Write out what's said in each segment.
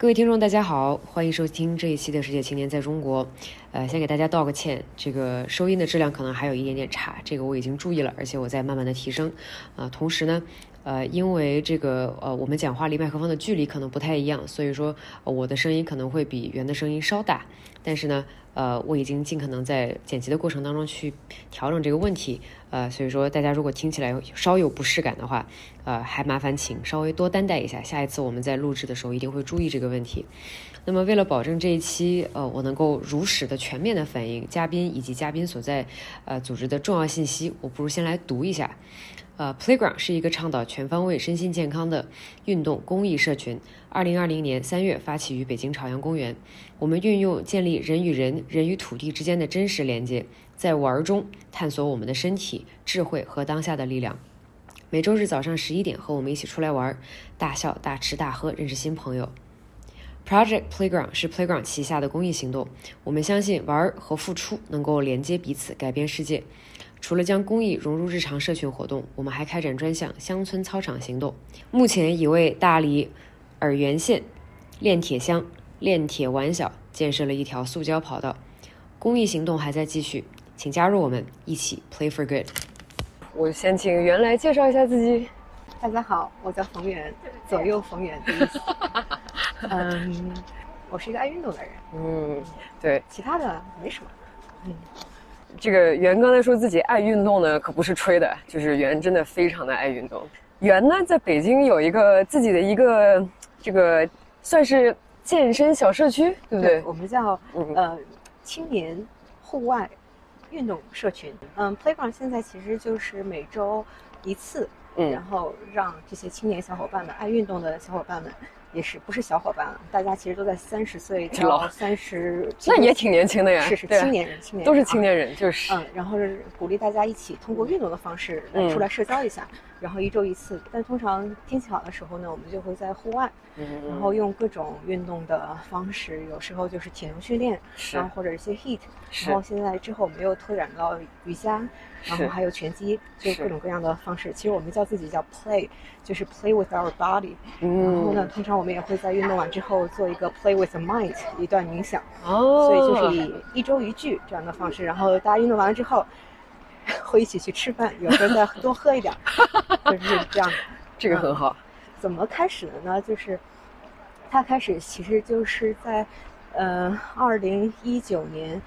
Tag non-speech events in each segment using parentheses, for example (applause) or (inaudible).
各位听众，大家好，欢迎收听这一期的《世界青年在中国》。呃，先给大家道个歉，这个收音的质量可能还有一点点差，这个我已经注意了，而且我在慢慢的提升。啊，同时呢，呃，因为这个呃，我们讲话离麦克风的距离可能不太一样，所以说我的声音可能会比圆的声音稍大。但是呢，呃，我已经尽可能在剪辑的过程当中去调整这个问题。呃，所以说大家如果听起来稍有不适感的话，呃，还麻烦请稍微多担待一下，下一次我们在录制的时候一定会注意这个问题。那么为了保证这一期呃我能够如实的全面的反映嘉宾以及嘉宾所在呃组织的重要信息，我不如先来读一下。呃，Playground 是一个倡导全方位身心健康的运动公益社群。二零二零年三月发起于北京朝阳公园。我们运用建立人与人、人与土地之间的真实连接，在玩中探索我们的身体、智慧和当下的力量。每周日早上十一点，和我们一起出来玩，大笑、大吃、大喝，认识新朋友。Project Playground 是 Playground 旗下的公益行动。我们相信玩和付出能够连接彼此，改变世界。除了将公益融入日常社群活动，我们还开展专项乡村操场行动。目前已为大理洱源县炼铁乡炼铁完小建设了一条塑胶跑道。公益行动还在继续，请加入我们，一起 Play for Good。我先请袁来介绍一下自己。大家好，我叫冯源，左右逢源的意思。嗯，我是一个爱运动的人。嗯，对，其他的没什么。嗯。这个袁刚才说自己爱运动呢，可不是吹的，就是袁真的非常的爱运动。袁呢，在北京有一个自己的一个这个算是健身小社区，对不对？我们叫呃青年户外运动社群。嗯，Playground 现在其实就是每周一次，嗯，然后让这些青年小伙伴们、爱运动的小伙伴们。也是不是小伙伴了？大家其实都在三十岁到三十，(laughs) 那也挺年轻的呀。是是，青年人，青年人都是青年人，就是嗯，然后是鼓励大家一起通过运动的方式出来社交一下，然后一周一次。但通常天气好的时候呢，我们就会在户外，然后用各种运动的方式，有时候就是体能训练，然后或者一些 heat，然后现在之后我们又拓展到瑜伽。然后还有拳击，就各种各样的方式。其实我们叫自己叫 play，就是 play with our body。嗯。然后呢，通常我们也会在运动完之后做一个 play with the mind 一段冥想。哦。所以就是以一周一句这样的方式，然后大家运动完了之后，(laughs) 会一起去吃饭，有时候再多喝一点，(laughs) 就是这样。这个很好。怎么开始的呢？就是他开始其实就是在呃二零一九年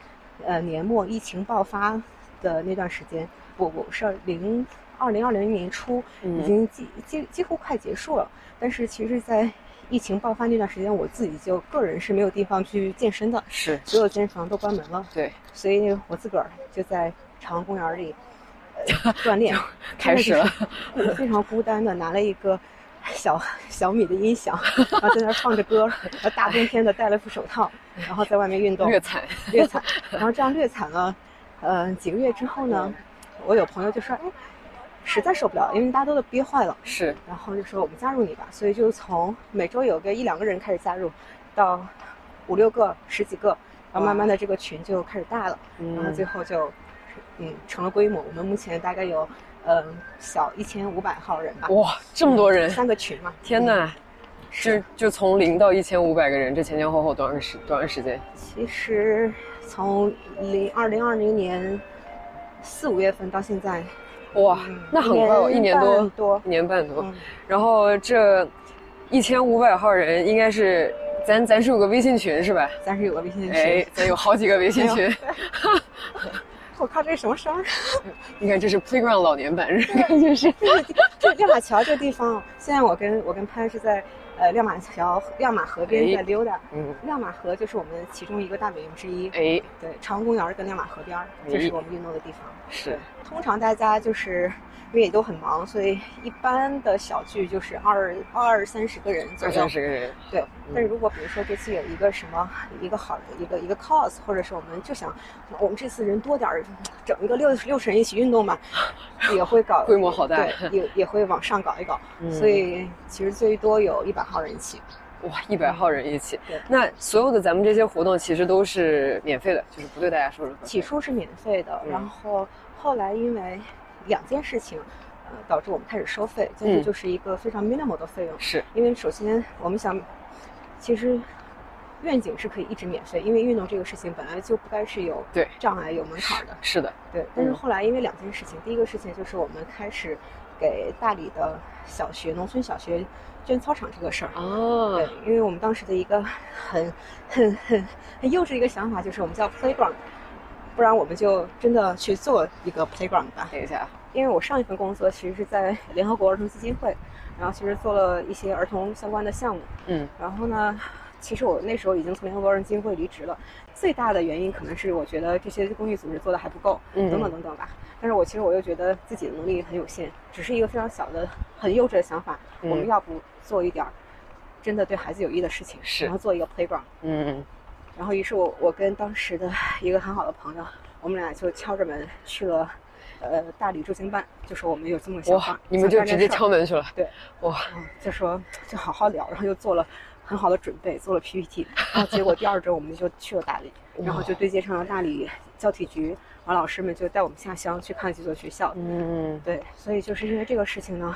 呃年末疫情爆发。的那段时间，不不是零二零二零年初，已经几几几乎快结束了。但是其实，在疫情爆发那段时间，我自己就个人是没有地方去健身的，是所有健身房都关门了。对，所以我自个儿就在朝阳公园里 (laughs) 锻炼，开始了，非常孤单的拿了一个小小米的音响，(laughs) 然后在那放着歌，然后大冬天的戴了副手套，然后在外面运动，略惨，略惨，然后这样略惨了。呃，几个月之后呢，(laughs) 我有朋友就说：“哎，实在受不了，因为大家都都憋坏了。”是，然后就说我们加入你吧。所以就从每周有个一两个人开始加入，到五六个、十几个，然后慢慢的这个群就开始大了，然后最后就嗯成了规模。我们目前大概有嗯小一千五百号人吧。哇，这么多人！三个群嘛。天哪！就就从零到一千五百个人，这前前后后多长时多长时间？其实。从零二零二零年四五月份到现在，哇，那很快哦，一年多多，一年半多。然后这一千五百号人，应该是咱咱是有个微信群是吧？咱是有个微信群，哎，咱有好几个微信群。(laughs) 我靠这什么声？你看这是 Playground 老年版，感觉是。这这马桥这地方，现在我跟我跟潘是在。呃，亮马桥、亮马河边在溜达。嗯，亮马河就是我们其中一个大本营之一。哎，对，朝阳公园跟亮马河边就是我们运动的地方。是，通常大家就是。因为也都很忙，所以一般的小聚就是二二三十个人左右。二三十个人，对。但是如果比如说这次有一个什么一个好的一个一个 cause，或者是我们就想我们这次人多点儿，整一个六六十人一起运动嘛，也会搞 (laughs) 规模好大，对，也也会往上搞一搞。所以其实最多有一百号人一起。哇，一百号人一起。对。那所有的咱们这些活动其实都是免费的，就是不对大家收任何。起初是免费的，然后后来因为。两件事情，呃，导致我们开始收费，这就是一个非常 minimal 的费用。是，因为首先我们想其实愿景是可以一直免费，因为运动这个事情本来就不该是有对障碍、有门槛的。是的，对。但是后来因为两件事情，第一个事情就是我们开始给大理的小学、农村小学捐操场这个事儿。哦。对，因为我们当时的一个很很很很幼稚的一个想法就是我们叫 playground，不然我们就真的去做一个 playground 吧。等一下，因为我上一份工作其实是在联合国儿童基金会，然后其实做了一些儿童相关的项目。嗯。然后呢？其实我那时候已经从联合国儿童基金会离职了，最大的原因可能是我觉得这些公益组织做的还不够，嗯等等等等吧。但是我其实我又觉得自己的能力很有限，只是一个非常小的、很幼稚的想法。我们要不做一点儿真的对孩子有益的事情，然后做一个 playground。嗯。然后于是我我跟当时的一个很好的朋友，我们俩就敲着门去了，呃，大理驻京办，就说我们有这么个想法。你们就直接敲门去了？对。哇。就说就好好聊，然后又做了。很好的准备，做了 PPT，然后结果第二周我们就去了大理，(laughs) 然后就对接上了大理教体局，然后老师们就带我们下乡去看几所学校。嗯，对，所以就是因为这个事情呢，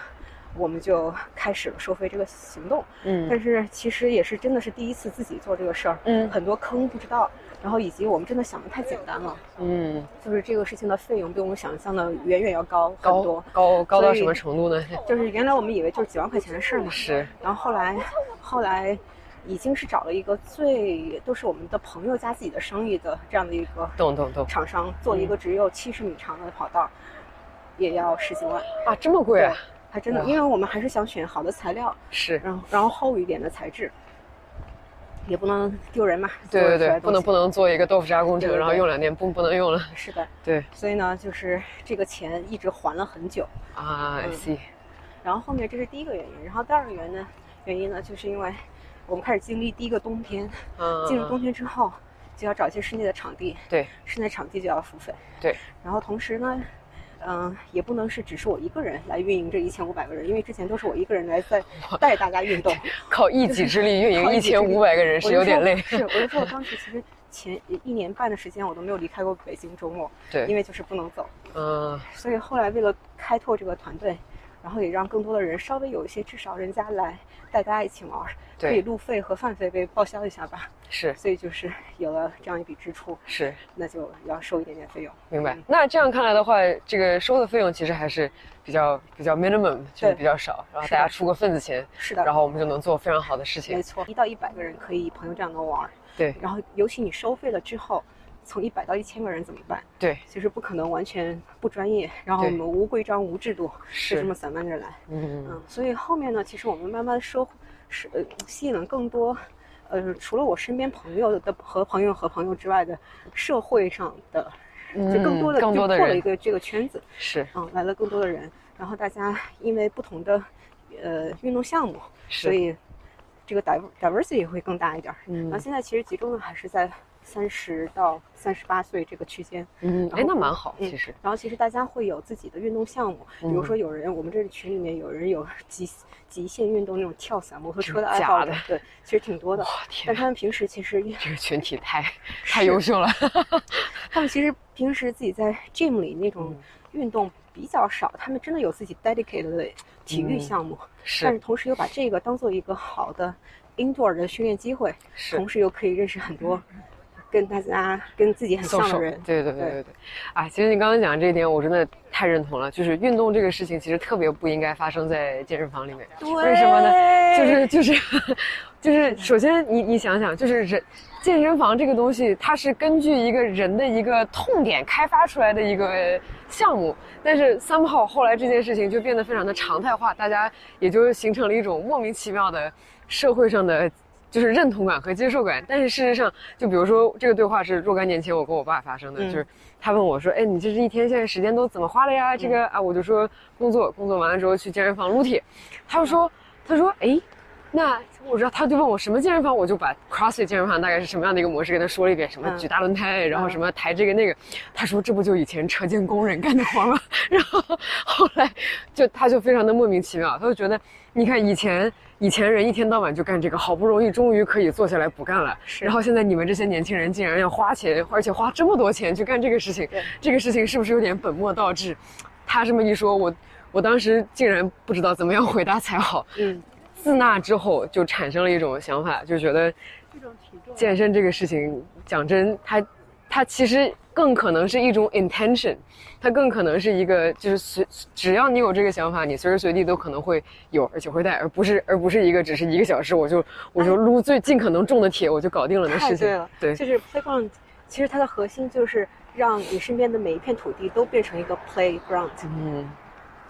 我们就开始了收费这个行动。嗯，但是其实也是真的是第一次自己做这个事儿，嗯，很多坑不知道，然后以及我们真的想的太简单了。嗯，就是这个事情的费用比我们想象的远远要高很多，高高到什么程度呢？就是原来我们以为就是几万块钱的事儿嘛，是，然后后来后来。已经是找了一个最都是我们的朋友加自己的生意的这样的一个懂懂懂厂商做一个只有七十米长的跑道，也要十几万啊，这么贵啊！还真的，因为我们还是想选好的材料，是，然后然后厚一点的材质，也不能丢人嘛。对对对，不能不能做一个豆腐渣工程，然后用两年不不能用了。是的，(laughs) 对。所以呢，就是这个钱一直还了很久啊。I see。然后后面这是第一个原因，然后第二个原因呢，原因呢，就是因为。我们开始经历第一个冬天，嗯进入冬天之后，就要找一些室内的场地。对，室内场地就要付费。对，然后同时呢，嗯，也不能是只是我一个人来运营这一千五百个人，因为之前都是我一个人来在带大家运动，(laughs) 靠一己之力运营 (laughs) 一千五百个人是有点累。(laughs) 是，我就说我当时其实前一年半的时间我都没有离开过北京周末，对，因为就是不能走。嗯，所以后来为了开拓这个团队，然后也让更多的人稍微有一些，至少人家来带大家一起玩。可以路费和饭费被报销一下吧？是，所以就是有了这样一笔支出，是，那就要收一点点费用。明白。那这样看来的话，这个收的费用其实还是比较比较 minimum，就是比较少，然后大家出个份子钱，是的，然后我们就能做非常好的事情。没错，一到一百个人可以朋友这样能玩。对。然后尤其你收费了之后，从一百到一千个人怎么办？对，其实不可能完全不专业，然后我们无规章无制度，是这么散漫着来。嗯嗯。所以后面呢，其实我们慢慢收。是呃，吸引了更多，呃，除了我身边朋友的和朋友和朋友之外的社会上的，就更多的更多的人了一个这个圈子是嗯，来了更多的人，然后大家因为不同的呃运动项目，所以这个 diversity 会更大一点。嗯，然后现在其实集中的还是在。三十到三十八岁这个区间，嗯，哎，那蛮好，其实。然后其实大家会有自己的运动项目，比如说有人，我们这群里面有人有 (laughs) 极极限运动那种跳伞、摩托车的爱好的，对，其实挺多的。但他们平时其实 (laughs) 这个群体太 (laughs) 太优秀了。他们其实平时自己在 gym 里那种运动比较少，他们真的有自己 dedicated 的体育项目，是。但是同时又把这个当做一个好的 indoor 的训练机会，是。同时又可以认识很多。跟大家跟自己很像的人，对对对对对，啊，其实你刚刚讲的这一点，我真的太认同了。就是运动这个事情，其实特别不应该发生在健身房里面。为什么呢？就是就是就是，首先你你想想，就是人健身房这个东西，它是根据一个人的一个痛点开发出来的一个项目。但是 somehow 后来这件事情就变得非常的常态化，大家也就形成了一种莫名其妙的社会上的。就是认同感和接受感，但是事实上，就比如说这个对话是若干年前我跟我爸发生的，就是他问我说：“哎，你这是一天现在时间都怎么花的呀？”这个啊，我就说工作，工作完了之后去健身房撸铁。他就说：“他说，哎，那我知道。”他就问我什么健身房，我就把 CrossFit 健身房大概是什么样的一个模式跟他说了一遍，什么举大轮胎，然后什么抬这个那个。他说：“这不就以前车间工人干的活吗？” (laughs) 然后后来就他就非常的莫名其妙，他就觉得，你看以前。以前人一天到晚就干这个，好不容易终于可以坐下来不干了。然后现在你们这些年轻人竟然要花钱，而且花这么多钱去干这个事情，这个事情是不是有点本末倒置？他这么一说，我我当时竟然不知道怎么样回答才好。嗯，自那之后就产生了一种想法，就觉得健身这个事情，讲真，它它其实更可能是一种 intention，它更可能是一个就是随只要你有这个想法，你随时随地都可能会有，而且会带，而不是而不是一个只是一个小时我就我就撸最尽可能重的铁我就搞定了的事情。对了，对，就是 playground，其实它的核心就是让你身边的每一片土地都变成一个 playground。嗯。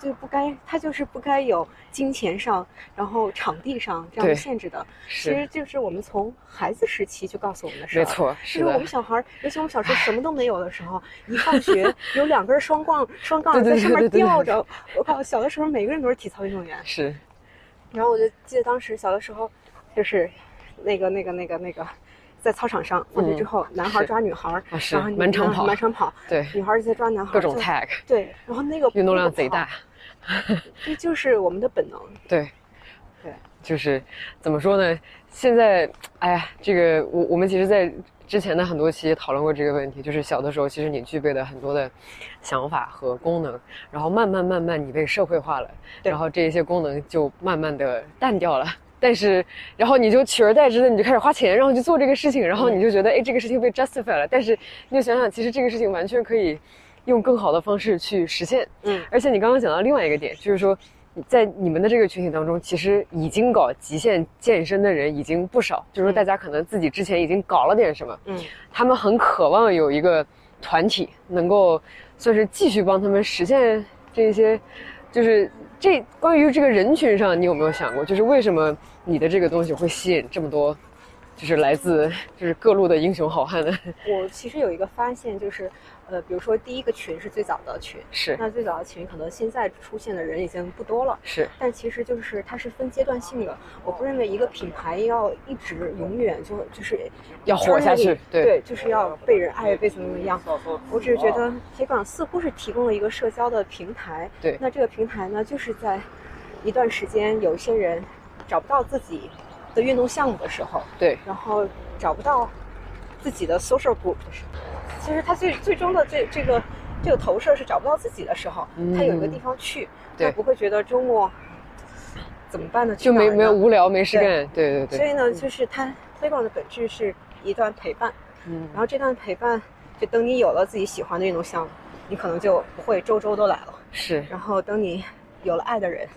就不该，它就是不该有金钱上，然后场地上这样的限制的。其实就是我们从孩子时期就告诉我们的事儿。没错，是我们小孩，尤其我们小时候什么都没有的时候，一放学 (laughs) 有两根双杠，双杠在上面吊着。我靠，小的时候每个人都是体操运动员。是。然后我就记得当时小的时候，就是那个那个那个那个，在操场上放学之后，男孩抓女孩，然后满场跑，满场跑。对。女孩在抓男孩。各种 tag。对，然后那个运动量贼大。(laughs) 这就是我们的本能。对，对，就是怎么说呢？现在，哎呀，这个我我们其实，在之前的很多期讨论过这个问题。就是小的时候，其实你具备的很多的想法和功能，然后慢慢慢慢你被社会化了，然后这一些功能就慢慢的淡掉了。但是，然后你就取而代之的，你就开始花钱，然后去做这个事情，然后你就觉得，哎，这个事情被 justify 了。但是，你就想想，其实这个事情完全可以。用更好的方式去实现，嗯，而且你刚刚讲到另外一个点，就是说，在你们的这个群体当中，其实已经搞极限健身的人已经不少，就是说大家可能自己之前已经搞了点什么，嗯，他们很渴望有一个团体能够算是继续帮他们实现这些，就是这关于这个人群上，你有没有想过，就是为什么你的这个东西会吸引这么多，就是来自就是各路的英雄好汉的？(laughs) 我其实有一个发现，就是。呃，比如说第一个群是最早的群，是那最早的群可能现在出现的人已经不多了，是，但其实就是它是分阶段性的。我不认为一个品牌要一直永远就就是要活下去，对，就是要被人爱，被怎么怎么样。我只是觉得铁管似乎是提供了一个社交的平台，对，那这个平台呢，就是在一段时间有一些人找不到自己的运动项目的时候，对，然后找不到自己的 social group 的时候。其实他最最终的这这个这个投射是找不到自己的时候，他有一个地方去，他不会觉得周末怎么办呢？就没没有无聊没事干，对对对。所以呢，就是他推广的本质是一段陪伴，嗯，然后这段陪伴，就等你有了自己喜欢的运动项目，你可能就不会周周都来了，是。然后等你有了爱的人，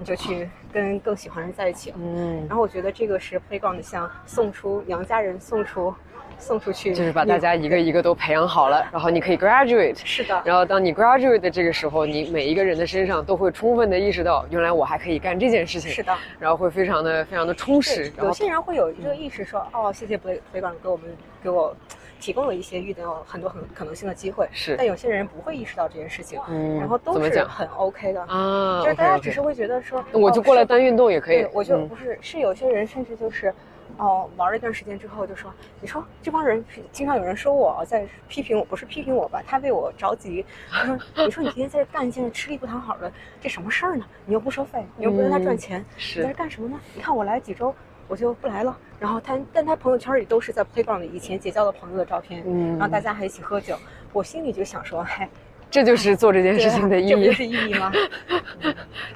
你就去跟更喜欢的人在一起了，嗯。然后我觉得这个是 Playground，像送出娘家人，送出。送出去就是把大家一个一个都培养好了，然后你可以 graduate。是的。然后当你 graduate 的这个时候，你每一个人的身上都会充分的意识到，原来我还可以干这件事情。是的。然后会非常的非常的充实。有些人会有一个意识说，哦，谢谢北北港给我们给我提供了一些遇到很多很可能性的机会。是。但有些人不会意识到这件事情，嗯，然后都是很 OK 的啊。就是大家只是会觉得说，我就过来单运动也可以。我就不是，是有些人甚至就是。哦，玩了一段时间之后，就说：“你说这帮人经常有人说我在批评我，不是批评我吧？他为我着急。他说：你说你天天在这干，一件吃力不讨好的，这什么事儿呢？你又不收费，你又不让他赚钱，你在这干什么呢？你看我来几周，我就不来了。然后他，但他朋友圈里都是在 Playground 以前结交的朋友的照片，嗯然后大家还一起喝酒。我心里就想说，嗨。”这就是做这件事情的意义，这是意义吗？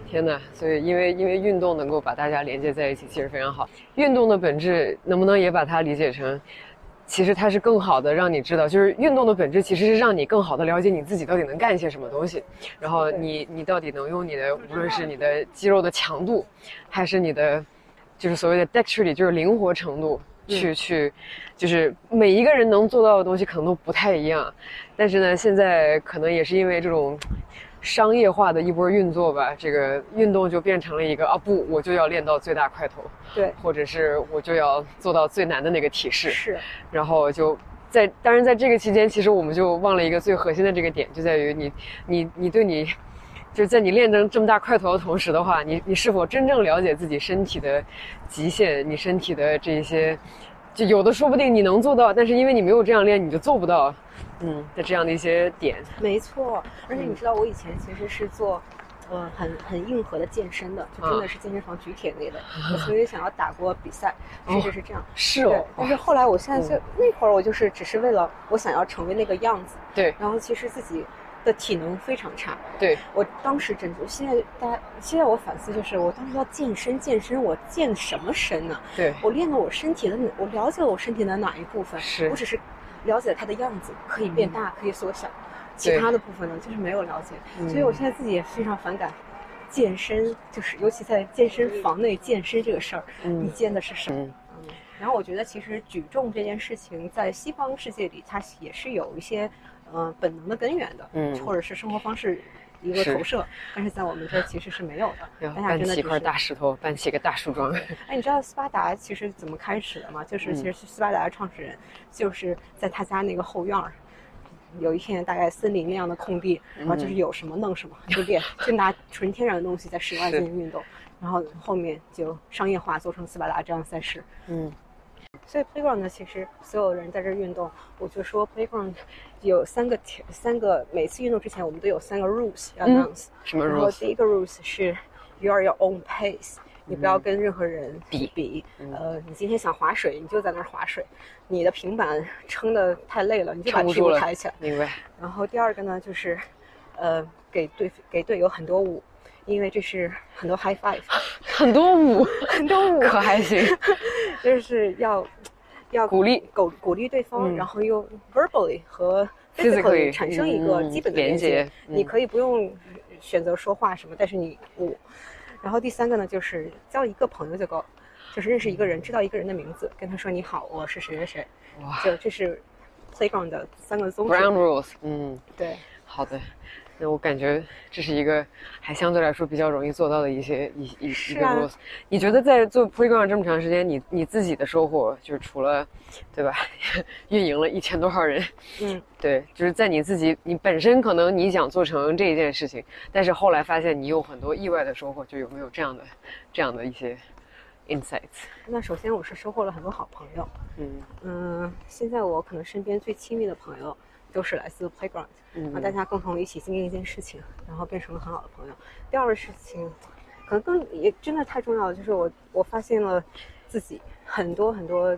天哪！所以，因为因为运动能够把大家连接在一起，其实非常好。运动的本质能不能也把它理解成，其实它是更好的让你知道，就是运动的本质其实是让你更好的了解你自己到底能干一些什么东西，然后你你到底能用你的无论是你的肌肉的强度，还是你的就是所谓的 dexterity，就是灵活程度。去去，就是每一个人能做到的东西可能都不太一样，但是呢，现在可能也是因为这种商业化的一波运作吧，这个运动就变成了一个啊不，我就要练到最大块头，对，或者是我就要做到最难的那个体式，是，然后就在当然在这个期间，其实我们就忘了一个最核心的这个点，就在于你你你对你。就是在你练成这么大块头的同时的话，你你是否真正了解自己身体的极限？你身体的这些，就有的说不定你能做到，但是因为你没有这样练，你就做不到。嗯，的这样的一些点。没错，而且你知道，我以前其实是做，呃，很很硬核的健身的，就真的是健身房举铁类的。(laughs) 我曾经想要打过比赛，甚至是这样。是哦。但是后来，我现在就那会儿，我就是只是为了我想要成为那个样子。对。然后其实自己。的体能非常差。对我当时真的，现在大家现在我反思就是，我当时要健身健身，我健什么身呢？对我练了我身体的，我了解了我身体的哪一部分？是我只是了解它的样子，可以变大，可以缩小，其他的部分呢，就是没有了解。所以我现在自己也非常反感健身，就是尤其在健身房内健身这个事儿，你健的是什么？嗯，然后我觉得其实举重这件事情在西方世界里，它也是有一些。嗯，本能的根源的，嗯，或者是生活方式一个投射，但是在我们这儿其实是没有的。搬起一块大石头，搬起一个大树桩。哎，你知道斯巴达其实怎么开始的吗？就是其实斯巴达的创始人就是在他家那个后院儿，有一片大概森林那样的空地，然后就是有什么弄什么，就练，(laughs) 就拿纯天然的东西在室外进行运动，然后后面就商业化做成斯巴达这样赛事。嗯。所以 playground 呢，其实所有人在这运动，我就说 playground 有三个条，三个每次运动之前我们都有三个 rules 要 announce。什么 rules？然后第一个 rules 是 you are your own pace，你不要跟任何人比比。呃，你今天想划水，你就在那儿划水。你的平板撑的太累了，你就把屁股抬起来。明白。然后第二个呢，就是呃，给队给队友很多舞。因为这是很多 high five，(laughs) 很多舞，(laughs) 很多舞，可还行，(laughs) 就是要要鼓励鼓鼓励对方，然后又 verbally 和 physically 产生一个基本的连接。你可以不用选择说话什么，但是你舞。然后第三个呢，就是交一个朋友就够，就是认识一个人，知道一个人的名字，跟他说你好，我是谁谁谁。哇，就这是 playground 的三个宗旨。Ground rules，嗯，对，好的。那我感觉这是一个还相对来说比较容易做到的一些一一一个 rules。你觉得在做 playground 这么长时间，你你自己的收获就是除了，对吧？(laughs) 运营了一千多号人，嗯，(laughs) 对，就是在你自己你本身可能你想做成这一件事情，但是后来发现你有很多意外的收获，就有没有这样的这样的一些 insights？那首先我是收获了很多好朋友，嗯嗯，现在我可能身边最亲密的朋友。都是来自 playground，然后大家共同一起经历一件事情，然后变成了很好的朋友。第二个事情，可能更也真的太重要了，就是我我发现了自己很多很多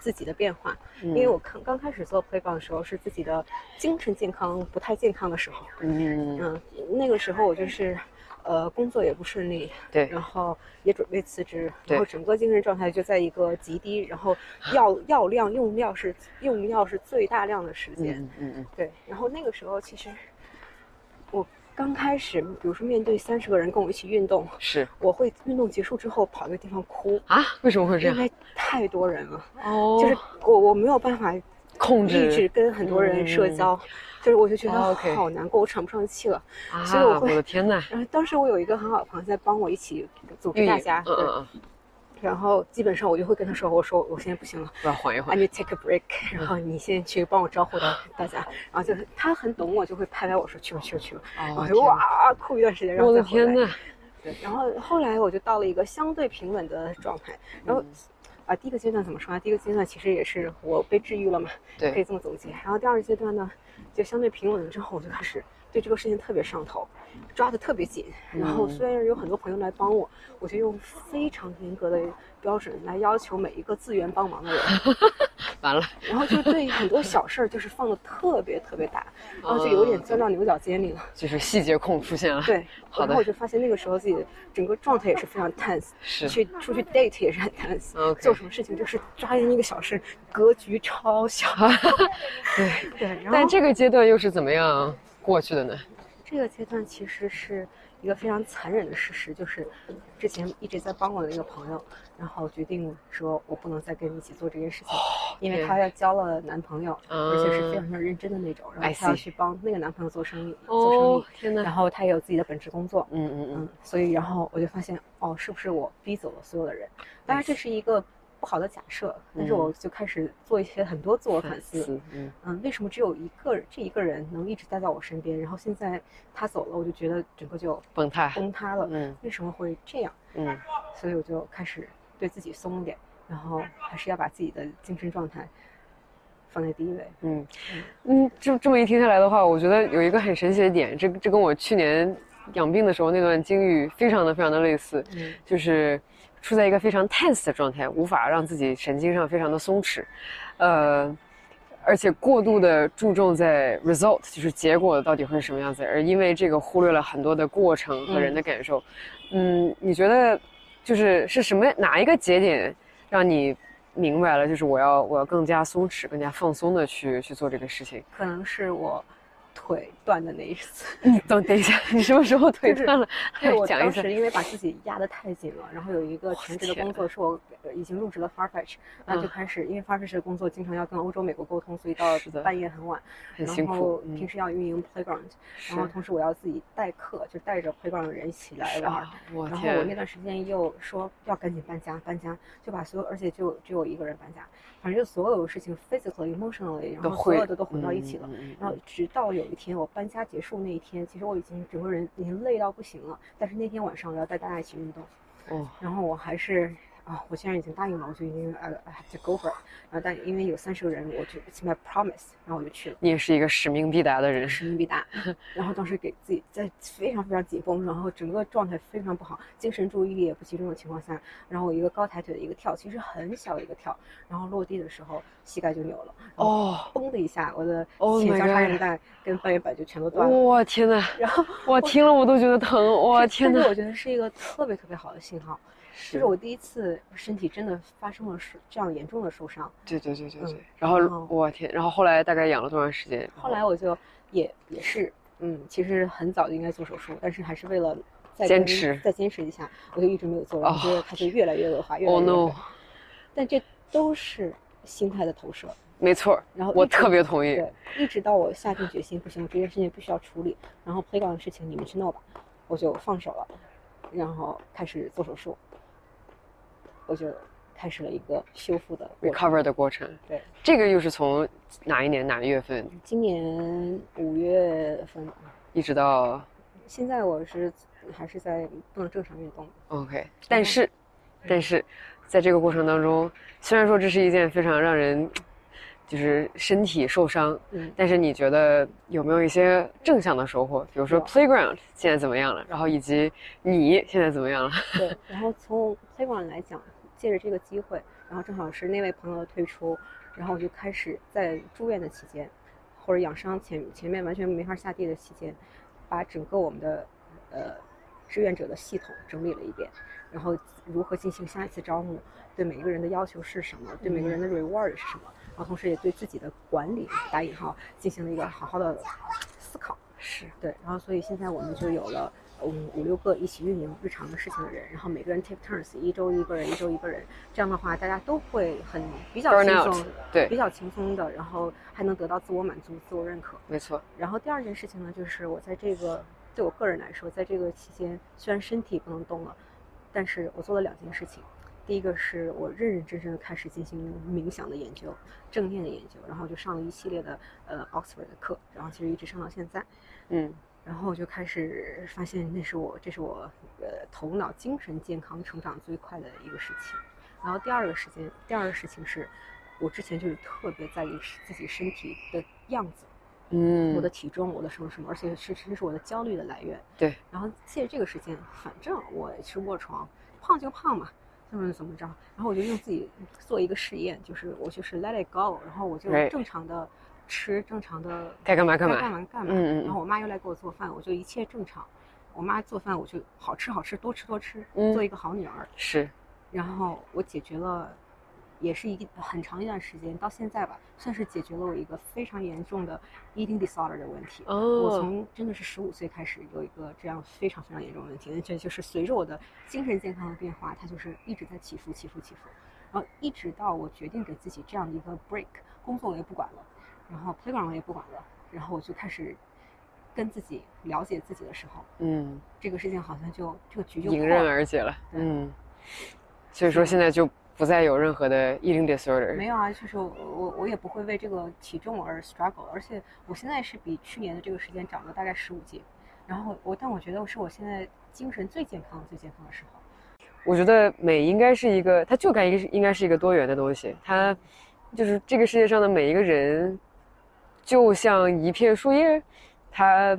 自己的变化。因为我刚刚开始做 playground 的时候，是自己的精神健康不太健康的时候。嗯嗯，那个时候我就是。呃，工作也不顺利，对，然后也准备辞职，然后整个精神状态就在一个极低，然后药药量用药是用药是最大量的时间，嗯嗯嗯，对，然后那个时候其实我刚开始，比如说面对三十个人跟我一起运动，是，我会运动结束之后跑一个地方哭啊？为什么会这样？因为太多人了，哦，就是我我没有办法控制，一直跟很多人社交。就是我就觉得好难过，我喘不上气了，所以我会。我的天呐。然后当时我有一个很好的朋友在帮我一起组织大家，对。然后基本上我就会跟他说：“我说我现在不行了，我要缓一缓。I need take a break。(laughs) 然后你先去帮我招呼到大家。然后就他很懂我，就会拍拍我说去吧去吧去吧。我就哇哭一段时间，然后我的天呐。对，然后后来我就到了一个相对平稳的状态。然后啊，第一个阶段怎么说啊？第一个阶段其实也是我被治愈了嘛，对，可以这么总结。然后第二个阶段呢？就相对平稳了之后，我就开始对这个事情特别上头，抓的特别紧。然后虽然有很多朋友来帮我，我就用非常严格的标准来要求每一个自愿帮忙的人。(laughs) 完了，然后就对很多小事儿就是放的特别特别大，然后就有点钻到牛角尖里了。就是细节控出现了。对，好的。然后我就发现那个时候自己整个状态也是非常 tense，(laughs) 是去出去 date 也是很 tense，做什么事情就是抓紧一个小事，格局超小。(laughs) 对对，但这个阶段又是怎么样过去的呢？这个阶段其实是一个非常残忍的事实，就是之前一直在帮我的那个朋友，然后决定说我不能再跟你一起做这件事情，因为她要交了男朋友，而且是非常非常认真的那种，然后她要去帮那个男朋友做生意，做生意，然后她也有自己的本职工作，嗯嗯嗯，所以然后我就发现，哦，是不是我逼走了所有的人？当然这是一个。不好的假设，但是我就开始做一些很多自我反思。嗯嗯，为什么只有一个这一个人能一直待在我身边？然后现在他走了，我就觉得整个就崩塌崩塌了。嗯，为什么会这样？嗯，所以我就开始对自己松一点，然后还是要把自己的精神状态放在第一位。嗯嗯，这这么一听下来的话，我觉得有一个很神奇的点，这这跟我去年养病的时候那段经历非常的非常的类似，就是。处在一个非常 tense 的状态，无法让自己神经上非常的松弛，呃，而且过度的注重在 result，就是结果到底会是什么样子，而因为这个忽略了很多的过程和人的感受。嗯，你觉得就是是什么哪一个节点让你明白了，就是我要我要更加松弛、更加放松的去去做这个事情？可能是我。腿断的那一次，你等等一下，你什么时候腿断了？对我当时因为把自己压得太紧了，然后有一个全职的工作是我已经入职了 Farfetch，然后就开始因为 Farfetch 的工作经常要跟欧洲、美国沟通，所以到半夜很晚，很辛苦。平时要运营 Playground，然后同时我要自己代课，就带着 Playground 的人一起来玩。然后我那段时间又说要赶紧搬家，搬家就把所有，而且就只有一个人搬家，反正就所有的事情 physically、emotionally，然后所有的都混到一起了。然后直到有。有一天我搬家结束那一天，其实我已经整个人已经累到不行了。但是那天晚上我要带大家一起运动，哦，然后我还是。啊，我既然已经答应了，我就已经呃，to go for。然后但因为有三十个人，我就 it's my promise，然后我就去了。你也是一个使命必达的人，使命必达。然后当时给自己在非常非常紧绷，然后整个状态非常不好，精神注意力也不集中的情况下，然后我一个高抬腿的一个跳，其实很小的一个跳，然后落地的时候膝盖就扭了，哦，嘣的一下，我的前交叉韧带跟半月板就全都断了。哇天呐！然后我听了我都觉得疼，(laughs) 哇天呐！我觉得是一个特别特别好的信号。这是我第一次身体真的发生了受这样严重的受伤。对对对对对。然后我天，然后后来大概养了多长时间？后来我就也也是，嗯，其实很早就应该做手术，但是还是为了再坚持再坚持一下，我就一直没有做。我觉得它就越来越恶化，越来越恶化。但这都是心态的投射。没错。然后我特别同意。对，一直到我下定决心，不行，这件事情必须要处理。然后 playground 的事情你们去弄吧，我就放手了，然后开始做手术。我就开始了一个修复的 recover 的过程。对，这个又是从哪一年哪个月份？今年五月份，一直到现在，我是还是在不能正常运动。OK，但是，但是，在这个过程当中，虽然说这是一件非常让人就是身体受伤，嗯，但是你觉得有没有一些正向的收获？比如说 playground 现在怎么样了？然后以及你现在怎么样了？对，然后从 playground 来讲。借着这个机会，然后正好是那位朋友的退出，然后我就开始在住院的期间，或者养伤前前面完全没法下地的期间，把整个我们的呃志愿者的系统整理了一遍，然后如何进行下一次招募，对每一个人的要求是什么，对每个人的 reward 是什么，然后同时也对自己的管理打引号进行了一个好好的思考，是对，然后所以现在我们就有了。五五六个一起运营日常的事情的人，然后每个人 take turns，一周一个人，一周一个人，这样的话大家都会很比较轻松，对，比较轻松的，然后还能得到自我满足、自我认可。没错。然后第二件事情呢，就是我在这个对我个人来说，在这个期间虽然身体不能动了，但是我做了两件事情。第一个是我认认真真的开始进行冥想的研究、正念的研究，然后就上了一系列的呃 Oxford 的课，然后其实一直上到现在，嗯。然后我就开始发现，那是我，这是我，呃，头脑精神健康成长最快的一个时期。然后第二个时间，第二个事情是，我之前就是特别在意自己身体的样子，嗯，我的体重，我的什么什么，而且是这是我的焦虑的来源。对。然后借这个时间，反正我是卧床，胖就胖嘛，怎么怎么着。然后我就用自己做一个试验，就是我就是 let it go，然后我就正常的。吃正常的，该干嘛干嘛，干嘛干嘛。嗯嗯。然后我妈又来给我做饭，我就一切正常。我妈做饭，我就好吃好吃，多吃多吃，做一个好女儿。是。然后我解决了，也是一很长一段时间，到现在吧，算是解决了我一个非常严重的 eating disorder 的问题。哦。我从真的是十五岁开始有一个这样非常非常严重的问题，而且就是随着我的精神健康的变化，它就是一直在起伏起伏起伏。然后一直到我决定给自己这样的一个 break，工作我也不管了。然后 playground 也不管了，然后我就开始跟自己了解自己的时候，嗯，这个事情好像就这个局就迎刃而解了，嗯，所以说现在就不再有任何的 eating disorder。没有啊，就是我我我也不会为这个体重而 struggle，而且我现在是比去年的这个时间长了大概十五斤，然后我但我觉得是我现在精神最健康最健康的时候。我觉得美应该是一个，它就该应应该是一个多元的东西，它就是这个世界上的每一个人。就像一片树叶，它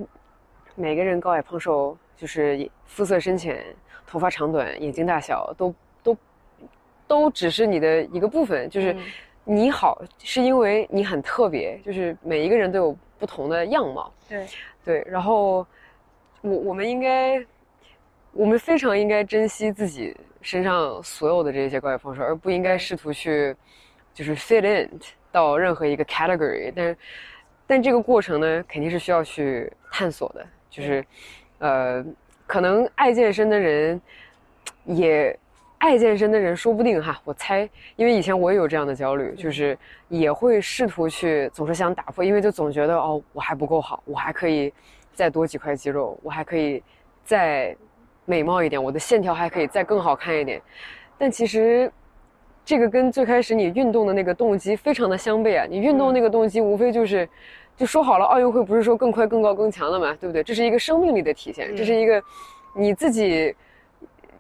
每个人高矮胖瘦，就是肤色深浅、头发长短、眼睛大小，都都都只是你的一个部分。就是你好，是因为你很特别，就是每一个人都有不同的样貌。对对，然后我我们应该，我们非常应该珍惜自己身上所有的这些高矮胖瘦，而不应该试图去就是 fit in 到任何一个 category。但但这个过程呢，肯定是需要去探索的。就是呃，可能爱健身的人也。爱健身的人说不定哈，我猜，因为以前我也有这样的焦虑，就是也会试图去，总是想打破，因为就总觉得哦，我还不够好，我还可以再多几块肌肉，我还可以再美貌一点，我的线条还可以再更好看一点。但其实这个跟最开始你运动的那个动机非常的相悖啊！你运动那个动机无非就是，就说好了，奥运会不是说更快、更高、更强的嘛，对不对？这是一个生命力的体现，这是一个你自己。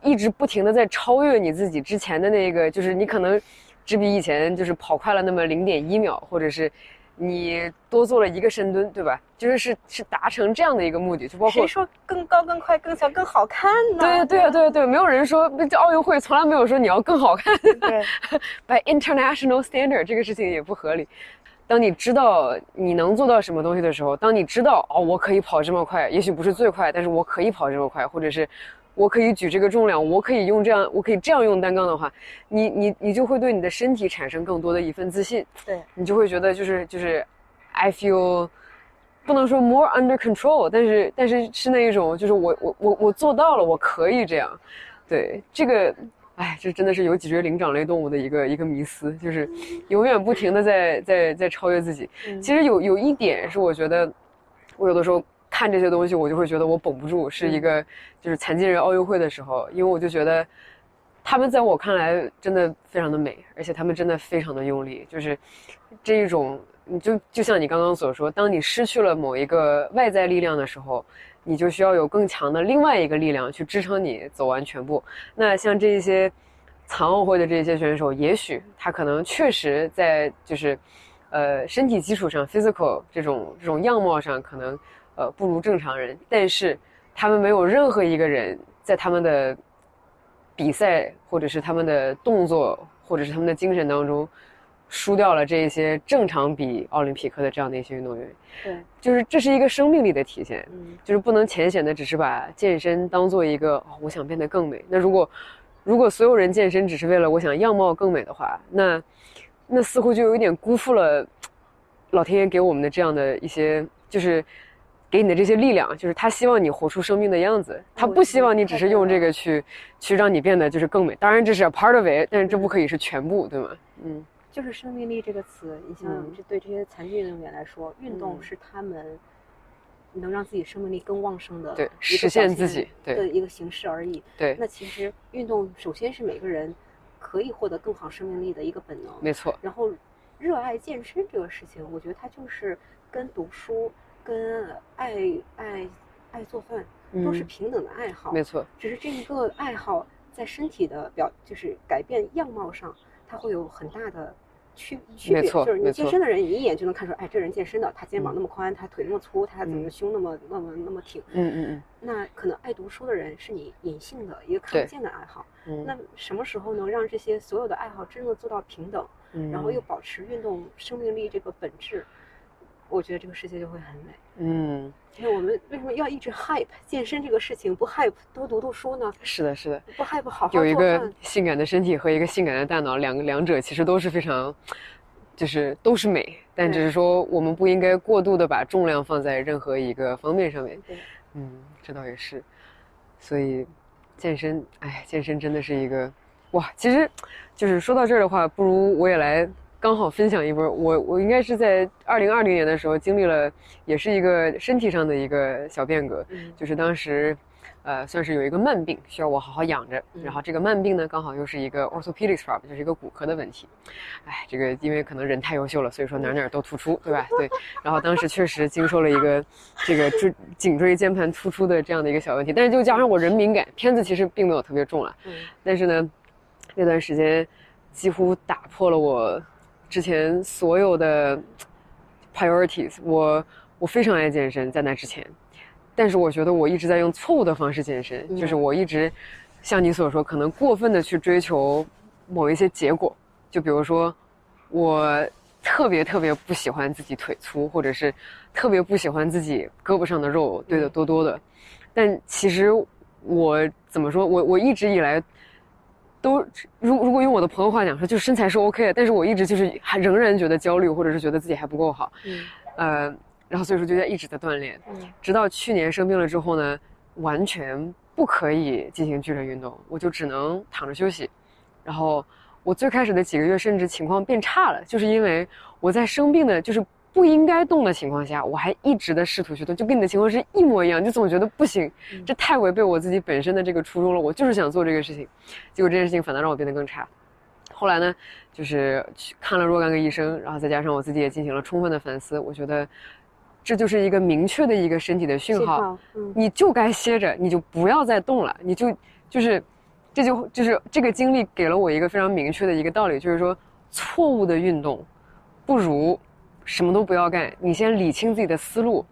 一直不停的在超越你自己之前的那个，就是你可能只比以前就是跑快了那么零点一秒，或者是你多做了一个深蹲，对吧？就是是是达成这样的一个目的，就包括谁说更高更快更强更好看呢？对对啊对啊对，没有人说这奥运会从来没有说你要更好看。对，(laughs) by international standard 这个事情也不合理。当你知道你能做到什么东西的时候，当你知道哦我可以跑这么快，也许不是最快，但是我可以跑这么快，或者是。我可以举这个重量，我可以用这样，我可以这样用单杠的话，你你你就会对你的身体产生更多的一份自信。对，你就会觉得就是就是，I feel，不能说 more under control，但是但是是那一种，就是我我我我做到了，我可以这样。对，这个，哎，这真的是有脊椎灵长类动物的一个一个迷思，就是永远不停的在在在超越自己。其实有有一点是我觉得，我有的时候。看这些东西，我就会觉得我绷不住。是一个就是残疾人奥运会的时候，因为我就觉得他们在我看来真的非常的美，而且他们真的非常的用力。就是这一种，你就就像你刚刚所说，当你失去了某一个外在力量的时候，你就需要有更强的另外一个力量去支撑你走完全部。那像这些残奥会的这些选手，也许他可能确实在就是呃身体基础上 physical 这种这种样貌上可能。呃，不如正常人，但是他们没有任何一个人在他们的比赛，或者是他们的动作，或者是他们的精神当中，输掉了这一些正常比奥林匹克的这样的一些运动员。对，就是这是一个生命力的体现。嗯，就是不能浅显的只是把健身当做一个我想变得更美。那如果如果所有人健身只是为了我想样貌更美的话，那那似乎就有一点辜负了老天爷给我们的这样的一些就是。给你的这些力量，就是他希望你活出生命的样子，他不希望你只是用这个去，去让你变得就是更美。当然这是 part of it，但是这不可以是全部，对吗？嗯，就是生命力这个词，你像这对这些残疾运动员来说，运动是他们能让自己生命力更旺盛的，对，实现自己的一个形式而已。对，那其实运动首先是每个人可以获得更好生命力的一个本能，没错。然后热爱健身这个事情，我觉得它就是跟读书。跟爱爱爱做饭都是平等的爱好，没错。只是这一个爱好在身体的表，就是改变样貌上，它会有很大的区区别。就是你健身的人，你一眼就能看出，哎，这人健身的，他肩膀那么宽，他腿那么粗，他怎么胸那么那么那么挺。嗯嗯嗯。那可能爱读书的人是你隐性的一个看不见的爱好。嗯。那什么时候能让这些所有的爱好真的做到平等？嗯。然后又保持运动生命力这个本质？我觉得这个世界就会很美。嗯，那我们为什么要一直 hype 健身这个事情？不 hype 多读读书呢？是的，是的。不 hype 好好有一个性感的身体和一个性感的大脑，两个两者其实都是非常，就是都是美，但只是说我们不应该过度的把重量放在任何一个方面上面。对，嗯，这倒也是。所以，健身，哎，健身真的是一个，哇，其实，就是说到这儿的话，不如我也来。刚好分享一波，我我应该是在二零二零年的时候经历了，也是一个身体上的一个小变革，就是当时，呃，算是有一个慢病需要我好好养着，然后这个慢病呢，刚好又是一个 orthopedic problem，就是一个骨科的问题，哎，这个因为可能人太优秀了，所以说哪哪都突出，对吧？(laughs) 对，然后当时确实经受了一个这个椎颈椎间盘突出的这样的一个小问题，但是就加上我人敏感，片子其实并没有特别重了，但是呢，那段时间几乎打破了我。之前所有的 priorities，我我非常爱健身，在那之前，但是我觉得我一直在用错误的方式健身，就是我一直像你所说，可能过分的去追求某一些结果，就比如说我特别特别不喜欢自己腿粗，或者是特别不喜欢自己胳膊上的肉堆得多多的。但其实我怎么说，我我一直以来都如如果用我的朋友话讲说，就是身材是 OK 的，但是我一直就是还仍然觉得焦虑，或者是觉得自己还不够好。嗯。呃，然后所以说就在一直在锻炼，直到去年生病了之后呢，完全不可以进行剧烈运动，我就只能躺着休息。然后我最开始的几个月甚至情况变差了，就是因为我在生病的，就是不应该动的情况下，我还一直的试图去动，就跟你的情况是一模一样，就总觉得不行，这太违背我自己本身的这个初衷了。我就是想做这个事情，结果这件事情反倒让我变得更差。后来呢，就是去看了若干个医生，然后再加上我自己也进行了充分的反思，我觉得这就是一个明确的一个身体的讯号，你就该歇着，你就不要再动了，你就就是这就就是这个经历给了我一个非常明确的一个道理，就是说错误的运动不如什么都不要干，你先理清自己的思路，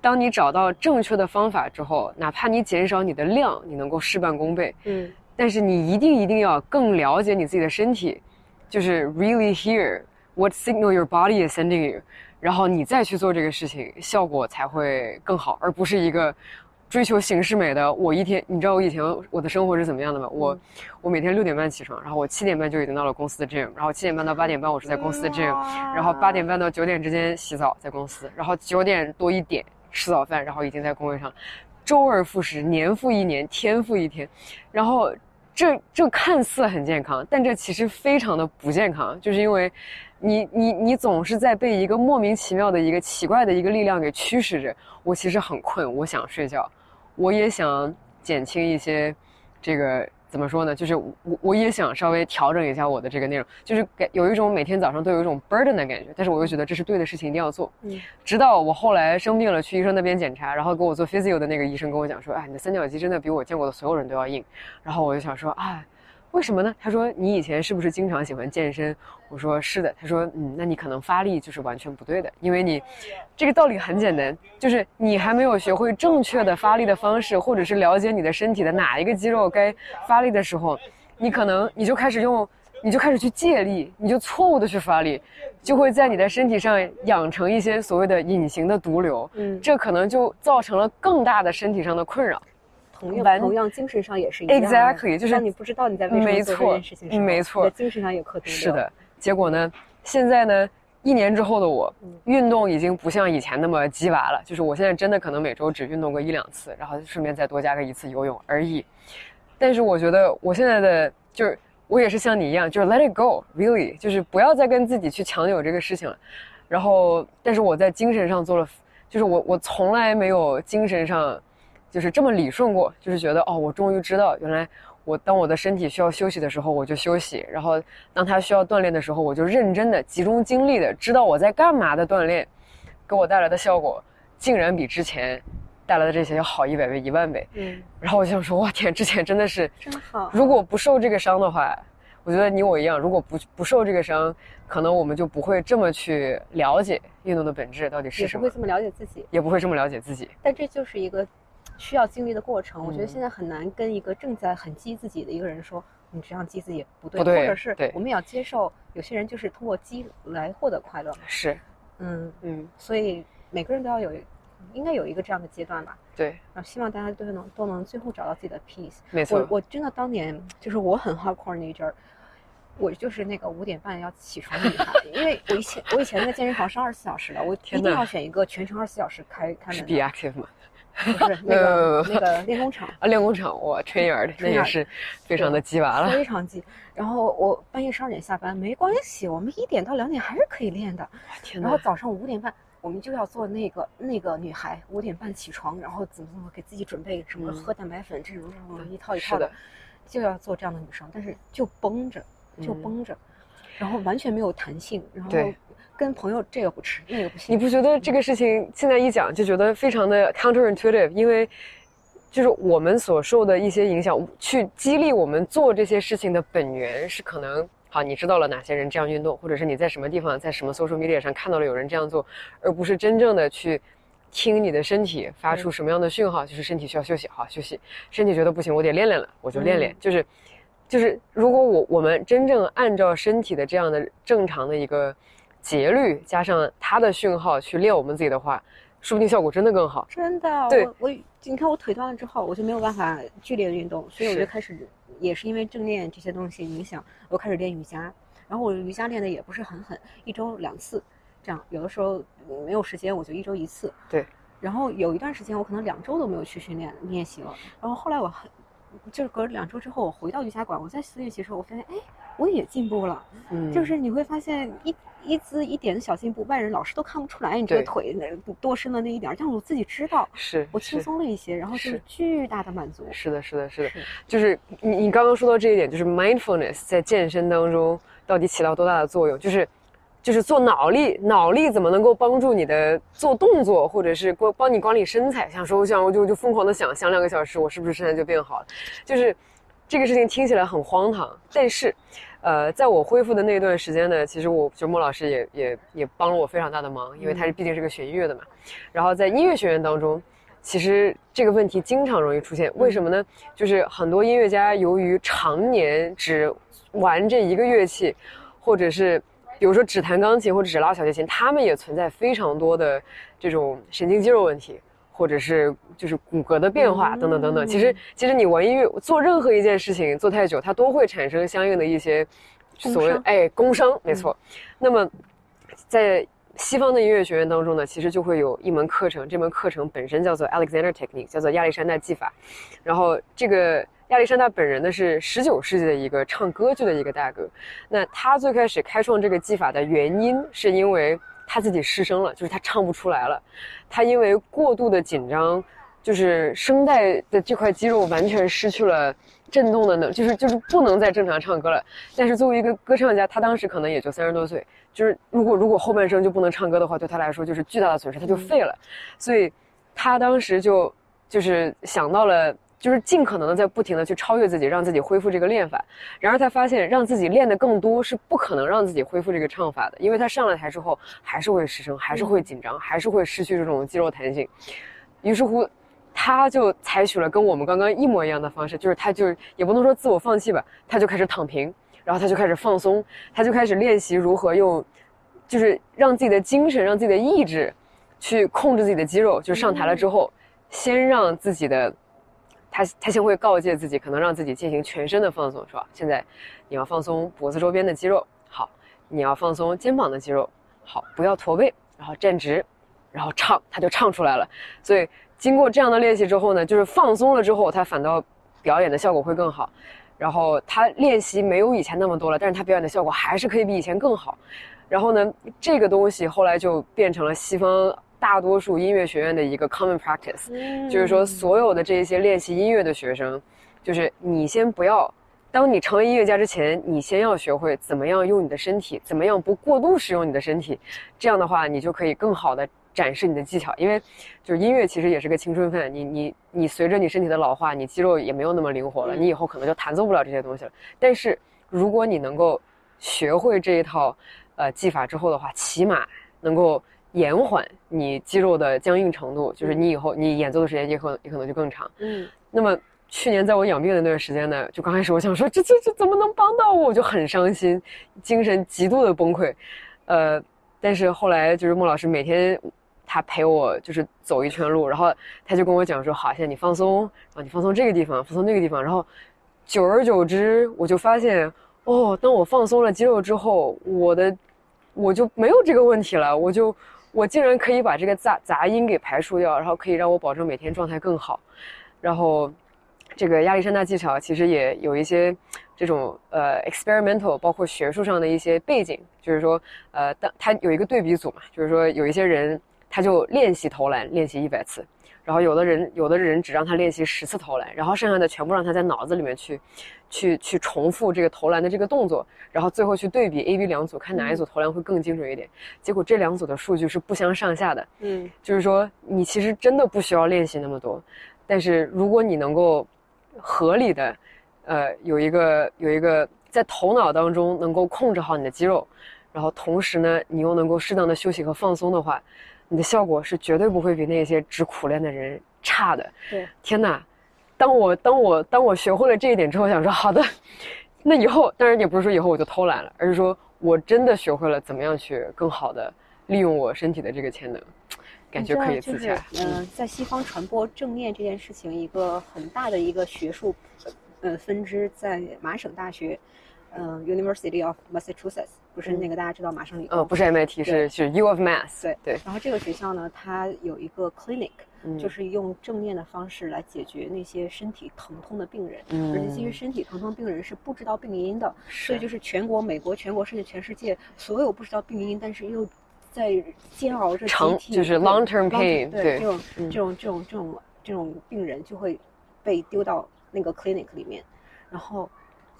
当你找到正确的方法之后，哪怕你减少你的量，你能够事半功倍。嗯。但是你一定一定要更了解你自己的身体，就是 really hear what signal your body is sending you，然后你再去做这个事情，效果才会更好，而不是一个追求形式美的。我一天，你知道我以前我的生活是怎么样的吗？我我每天六点半起床，然后我七点半就已经到了公司的 gym，然后七点半到八点半我是在公司的 gym，然后八点半到九点之间洗澡在公司，然后九点多一点吃早饭，然后已经在工位上，周而复始，年复一年，天复一天，然后。这这看似很健康，但这其实非常的不健康，就是因为，(laughs) 你你你总是在被一个莫名其妙的一个奇怪的一个力量给驱使着。我其实很困，我想睡觉，我也想减轻一些，这个。怎么说呢？就是我我也想稍微调整一下我的这个内容，就是给有一种每天早上都有一种 burden 的感觉，但是我又觉得这是对的事情，一定要做。嗯，直到我后来生病了，去医生那边检查，然后给我做 physio 的那个医生跟我讲说，哎，你的三角肌真的比我见过的所有人都要硬。然后我就想说，哎。为什么呢？他说你以前是不是经常喜欢健身？我说是的。他说嗯，那你可能发力就是完全不对的，因为你这个道理很简单，就是你还没有学会正确的发力的方式，或者是了解你的身体的哪一个肌肉该发力的时候，你可能你就开始用，你就开始去借力，你就错误的去发力，就会在你的身体上养成一些所谓的隐形的毒瘤。嗯，这可能就造成了更大的身体上的困扰。同样，同样，精神上也是一样。Exactly，就是你不知道你在为什么做这件事情，没错，精神上也可是的。结果呢，现在呢，一年之后的我，运动已经不像以前那么鸡娃了。就是我现在真的可能每周只运动个一两次，然后顺便再多加个一次游泳而已。但是我觉得我现在的就是，我也是像你一样，就是 Let it go，really，就是不要再跟自己去强扭这个事情了。然后，但是我在精神上做了，就是我我从来没有精神上。就是这么理顺过，就是觉得哦，我终于知道，原来我当我的身体需要休息的时候，我就休息；然后当他需要锻炼的时候，我就认真的、集中精力的，知道我在干嘛的锻炼，给我带来的效果，竟然比之前带来的这些要好一百倍、一万倍。嗯。然后我就想说，哇天，之前真的是真好。如果不受这个伤的话，我觉得你我一样，如果不不受这个伤，可能我们就不会这么去了解运动的本质到底是什么，也不会这么了解自己，也不会这么了解自己。但这就是一个。需要经历的过程，我觉得现在很难跟一个正在很激自己的一个人说，你这样激自己不对，或者是我们要接受有些人就是通过激来获得快乐。是，嗯嗯，所以每个人都要有，应该有一个这样的阶段吧。对，然后希望大家都能都能最后找到自己的 peace。没错，我我真的当年就是我很 hardcore 那阵儿，我就是那个五点半要起床的女孩，(laughs) 因为我以前我以前那个健身房是二十四小时的，我一定要选一个全程二十四小时开开门。是 be active 吗？不是那个那个练功场啊，练功场我吹眼的，那也是非常的鸡娃了，非常鸡。然后我半夜十二点下班没关系，我们一点到两点还是可以练的。然后早上五点半我们就要做那个那个女孩五点半起床，然后怎么怎么给自己准备什么喝蛋白粉这种这种一套一套的，就要做这样的女生，但是就绷着就绷着，然后完全没有弹性，然后。跟朋友这个不吃那个不行，你不觉得这个事情现在一讲就觉得非常的 counterintuitive？因为就是我们所受的一些影响，去激励我们做这些事情的本源是可能好，你知道了哪些人这样运动，或者是你在什么地方，在什么 social media 上看到了有人这样做，而不是真正的去听你的身体发出什么样的讯号，就是身体需要休息，好休息，身体觉得不行，我得练练了，我就练练，就是。就是如果我我们真正按照身体的这样的正常的一个节律，加上它的讯号去练我们自己的话，说不定效果真的更好。真的，对我你看我腿断了之后，我就没有办法剧烈的运动，所以我就开始也是因为正念这些东西影响，我开始练瑜伽。然后我瑜伽练的也不是很狠，一周两次，这样有的时候没有时间我就一周一次。对。然后有一段时间我可能两周都没有去训练练习了，然后后来我很就是隔两周之后我回到瑜伽馆，我再练习的时候，我发现哎我也进步了。嗯。就是你会发现一一丝一点的小进步，外人老师都看不出来你这个腿多伸了那一点，但我自己知道，是我轻松了一些，然后就是巨大的满足。是的，是的，是的，就是你你刚刚说到这一点，就是 mindfulness 在健身当中。到底起到多大的作用？就是，就是做脑力，脑力怎么能够帮助你的做动作，或者是帮帮你管理身材？想说，我想我就就疯狂的想，想两个小时，我是不是身材就变好了？就是这个事情听起来很荒唐，但是，呃，在我恢复的那段时间呢，其实我就莫老师也也也帮了我非常大的忙，因为他是毕竟是个学音乐的嘛。然后在音乐学院当中，其实这个问题经常容易出现，为什么呢？就是很多音乐家由于常年只玩这一个乐器，或者是比如说只弹钢琴或者只拉小提琴，他们也存在非常多的这种神经肌肉问题，或者是就是骨骼的变化等等等等。其实，其实你玩音乐做任何一件事情做太久，它都会产生相应的一些所谓哎工伤，没错。那么在西方的音乐学院当中呢，其实就会有一门课程，这门课程本身叫做 Alexander Technique，叫做亚历山大技法，然后这个。亚历山大本人呢是十九世纪的一个唱歌剧的一个大哥，那他最开始开创这个技法的原因是因为他自己失声了，就是他唱不出来了，他因为过度的紧张，就是声带的这块肌肉完全失去了震动的能，就是就是不能再正常唱歌了。但是作为一个歌唱家，他当时可能也就三十多岁，就是如果如果后半生就不能唱歌的话，对他来说就是巨大的损失，他就废了。所以他当时就就是想到了。就是尽可能的在不停的去超越自己，让自己恢复这个练法。然而他发现，让自己练的更多是不可能让自己恢复这个唱法的，因为他上了台之后还是会失声，还是会紧张，还是会失去这种肌肉弹性。于是乎，他就采取了跟我们刚刚一模一样的方式，就是他就也不能说自我放弃吧，他就开始躺平，然后他就开始放松，他就开始练习如何用，就是让自己的精神、让自己的意志去控制自己的肌肉。就上台了之后，先让自己的。他他先会告诫自己，可能让自己进行全身的放松，是吧？现在你要放松脖子周边的肌肉，好，你要放松肩膀的肌肉，好，不要驼背，然后站直，然后唱，他就唱出来了。所以经过这样的练习之后呢，就是放松了之后，他反倒表演的效果会更好。然后他练习没有以前那么多了，但是他表演的效果还是可以比以前更好。然后呢，这个东西后来就变成了西方。大多数音乐学院的一个 common practice，就是说，所有的这些练习音乐的学生，就是你先不要，当你成为音乐家之前，你先要学会怎么样用你的身体，怎么样不过度使用你的身体，这样的话，你就可以更好的展示你的技巧。因为，就是音乐其实也是个青春饭，你你你随着你身体的老化，你肌肉也没有那么灵活了，你以后可能就弹奏不了这些东西了。但是，如果你能够学会这一套呃技法之后的话，起码能够。延缓你肌肉的僵硬程度，就是你以后你演奏的时间也可也可能就更长。嗯，那么去年在我养病的那段时间呢，就刚开始我想说这这这怎么能帮到我，我就很伤心，精神极度的崩溃。呃，但是后来就是莫老师每天他陪我就是走一圈路，然后他就跟我讲说，好，现在你放松，然后你放松这个地方，放松那个地方，然后久而久之，我就发现哦，当我放松了肌肉之后，我的我就没有这个问题了，我就。我竟然可以把这个杂杂音给排除掉，然后可以让我保证每天状态更好。然后，这个亚历山大技巧其实也有一些这种呃 experimental，包括学术上的一些背景，就是说呃，当他有一个对比组嘛，就是说有一些人他就练习投篮，练习一百次。然后有的人，有的人只让他练习十次投篮，然后剩下的全部让他在脑子里面去，去去重复这个投篮的这个动作，然后最后去对比 A、B 两组，看哪一组投篮会更精准一点。结果这两组的数据是不相上下的。嗯，就是说你其实真的不需要练习那么多，但是如果你能够合理的，呃，有一个有一个在头脑当中能够控制好你的肌肉，然后同时呢，你又能够适当的休息和放松的话。你的效果是绝对不会比那些只苦练的人差的。对，天哪！当我当我当我学会了这一点之后，想说好的，那以后当然也不是说以后我就偷懒了，而是说我真的学会了怎么样去更好的利用我身体的这个潜能，感觉可以自洽。嗯，在西方传播正念这件事情，一个很大的一个学术，呃，分支在麻省大学，嗯，University of Massachusetts。不是那个大家知道麻省理工，呃，不是 MIT，是是 U of Mass。对对。然后这个学校呢，它有一个 clinic，就是用正念的方式来解决那些身体疼痛的病人，而且这些身体疼痛病人是不知道病因的，所以就是全国、美国、全国甚至全世界所有不知道病因，但是又在煎熬着长就是 long term pain，对这种这种这种这种这种病人就会被丢到那个 clinic 里面，然后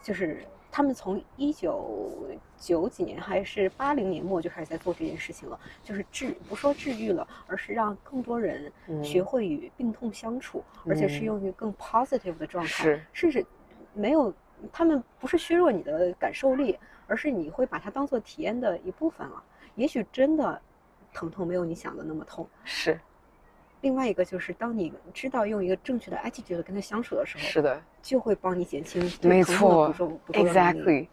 就是。他们从一九九几年还是八零年末就开始在做这件事情了，就是治不说治愈了，而是让更多人学会与病痛相处，而且是用于更 positive 的状态，甚至没有他们不是削弱你的感受力，而是你会把它当做体验的一部分了。也许真的疼痛没有你想的那么痛，是。另外一个就是，当你知道用一个正确的 attitude 跟他相处的时候，是的，就会帮你减轻没错，exactly。